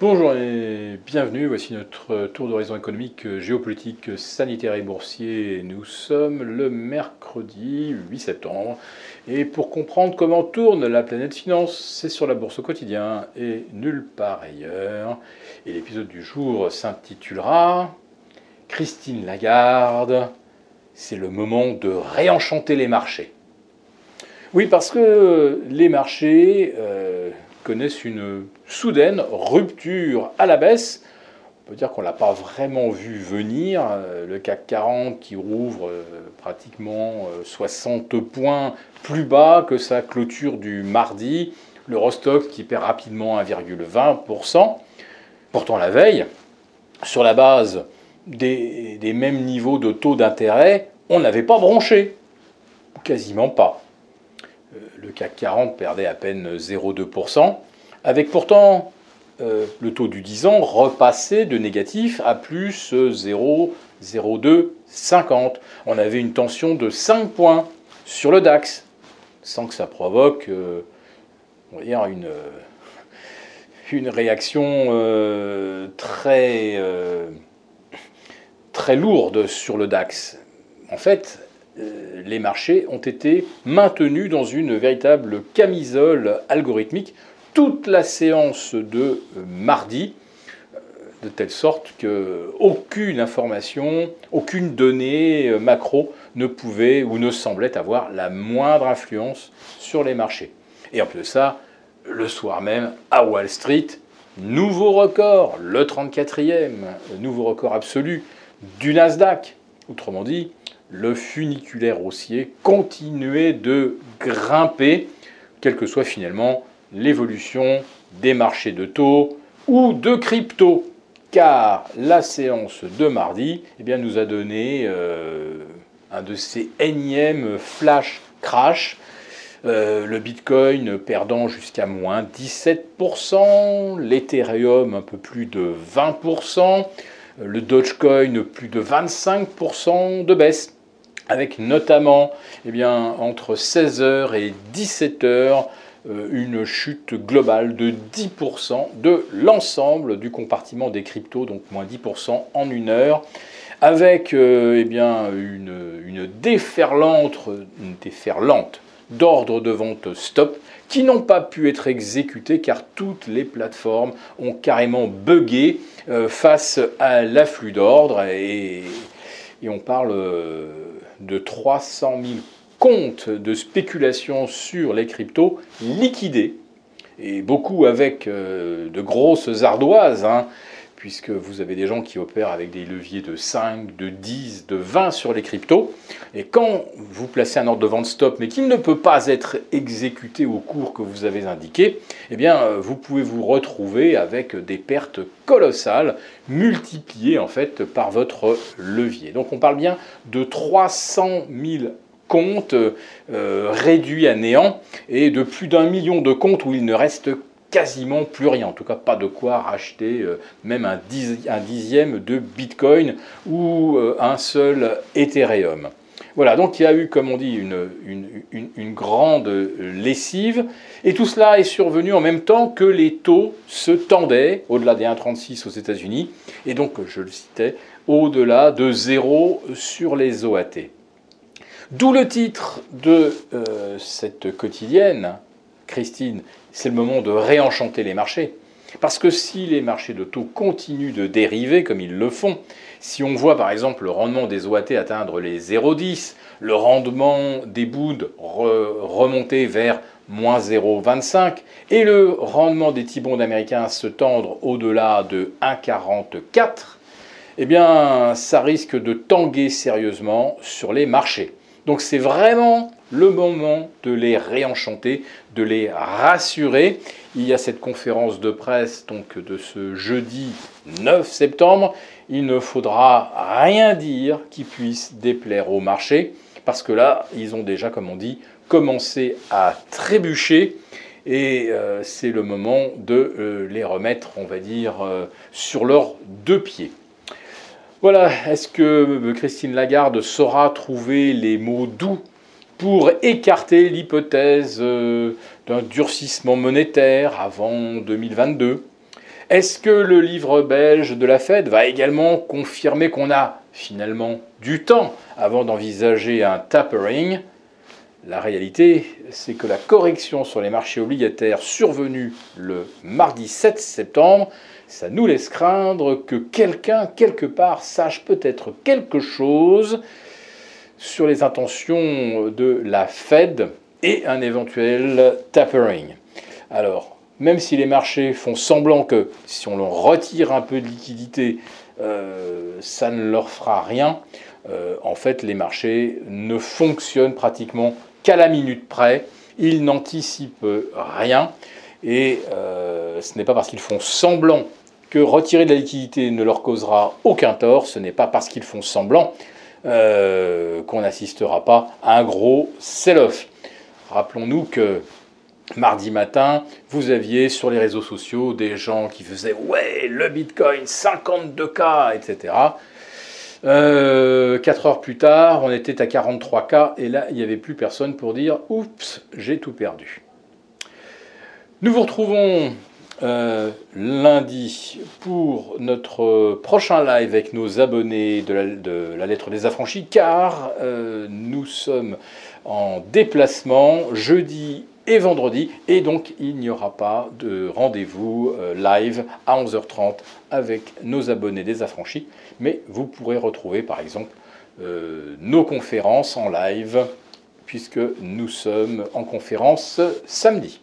Bonjour et bienvenue, voici notre tour d'horizon économique, géopolitique, sanitaire et boursier. Nous sommes le mercredi 8 septembre et pour comprendre comment tourne la planète finance, c'est sur la bourse au quotidien et nulle part ailleurs. Et l'épisode du jour s'intitulera Christine Lagarde, c'est le moment de réenchanter les marchés. Oui, parce que les marchés... Euh, connaissent une soudaine rupture à la baisse. On peut dire qu'on ne l'a pas vraiment vu venir. Euh, le CAC 40 qui rouvre euh, pratiquement 60 euh, points plus bas que sa clôture du mardi. Le Rostock qui perd rapidement 1,20%. Pourtant la veille, sur la base des, des mêmes niveaux de taux d'intérêt, on n'avait pas bronché. Quasiment pas. Euh, le CAC 40 perdait à peine 0,2%, avec pourtant euh, le taux du 10 ans repassé de négatif à plus 0,0250. On avait une tension de 5 points sur le DAX, sans que ça provoque euh, une, réaction très, très lourde sur le DAX. En fait, les marchés ont été maintenus dans une véritable camisole algorithmique toute la séance de euh, mardi, euh, de telle sorte qu'aucune information, aucune donnée macro ne pouvait ou ne semblait avoir la moindre influence sur les marchés. Et en plus de ça, le soir même, à Wall Street, nouveau record, le 34e, nouveau record absolu du Nasdaq. Autrement dit, le funiculaire haussier continuait de grimper, quelle que soit finalement l'évolution des marchés de taux ou de crypto. Car la séance de mardi eh bien, nous a donné euh, un de ces énièmes flash crash. Euh, le Bitcoin perdant jusqu'à moins 17%, l'Ethereum un peu plus de 20%, le Dogecoin plus de 25% de baisse avec notamment eh bien, entre 16h et 17h euh, une chute globale de 10% de l'ensemble du compartiment des cryptos, donc moins 10% en une heure, avec euh, eh bien, une, une, déferlante, déferlante d'ordres de vente stop qui n'ont pas pu être exécutés car toutes les plateformes ont carrément bugué euh, face à l'afflux d'ordres et, et, on parle de 300 000 comptes de spéculation sur les cryptos liquidés, et beaucoup avec euh, de grosses ardoises, hein, puisque vous avez des gens qui opèrent avec des leviers de 5, de 10, de 20 sur les cryptos. Et quand vous placez un ordre de vente stop, mais qu'il ne peut pas être exécuté au cours que vous avez indiqué, eh bien, euh, vous pouvez vous retrouver avec des pertes colossales, multipliées en fait par votre levier. Donc on parle bien de 300 000 comptes euh, réduits à néant et de plus d'un million de comptes où il ne reste quasiment plus rien, en tout cas pas de quoi racheter euh, même un, dixième de Bitcoin ou euh, un seul Ethereum. Voilà, donc il y a eu, comme on dit, une, grande lessive, et tout cela est survenu en même temps que les taux se tendaient, au-delà des 1,36 aux États-Unis, et donc, je le citais, au-delà de zéro sur les OAT. D'où le titre de euh, cette quotidienne, Christine, c'est le moment de réenchanter les marchés. Parce que si les marchés de taux continuent de dériver comme ils le font, si on voit par exemple le rendement des OAT atteindre les 0,10, le rendement des boudes remonter vers moins 0,25 et le rendement des T-bonds américains se tendre au-delà de 1,44, eh bien ça risque de tanguer sérieusement sur les marchés. Donc c'est vraiment le moment de les réenchanter, de les rassurer. Il y a cette conférence de presse donc de ce jeudi 9 septembre. Il ne faudra rien dire qui puisse déplaire au marché parce que là, ils ont déjà, comme on dit, commencé à trébucher et euh, c'est le moment de euh, les remettre, on va dire, euh, sur leurs deux pieds. Voilà, est-ce que Christine Lagarde saura trouver les mots doux pour écarter l'hypothèse euh, d'un durcissement monétaire avant 2022 Est-ce que le livre belge de la Fed va également confirmer qu'on a finalement du temps avant d'envisager un tapering? La réalité, c'est que la correction sur les marchés obligataires survenue le mardi 7 septembre, ça nous laisse craindre que quelqu'un, quelque part, sache peut-être quelque chose sur les intentions de la Fed et un éventuel tapering. Alors, même si les marchés font semblant que si on leur retire un peu de liquidité, euh, ça ne leur fera rien, euh, en fait les marchés ne fonctionnent pratiquement qu'à la minute près, ils n'anticipent rien, et euh, ce n'est pas parce qu'ils font semblant que retirer de la liquidité ne leur causera aucun tort, ce n'est pas parce qu'ils font semblant qu'on n'assistera pas à un gros sell-off. Rappelons-nous que mardi matin, vous aviez sur les réseaux sociaux des gens qui faisaient Ouais, le Bitcoin, 52K, etc. Euh, 4 heures plus tard, on était à 43K et là, il n'y avait plus personne pour dire Oups, j'ai tout perdu. Nous vous retrouvons euh, lundi pour notre prochain live avec nos abonnés de la, lettre des affranchis, car euh, nous sommes en déplacement jeudi et vendredi. Et donc, il n'y aura pas de rendez-vous euh, live à 11h30 avec nos abonnés des affranchis. Mais vous pourrez retrouver, par exemple, nos conférences en live, puisque nous sommes en conférence samedi.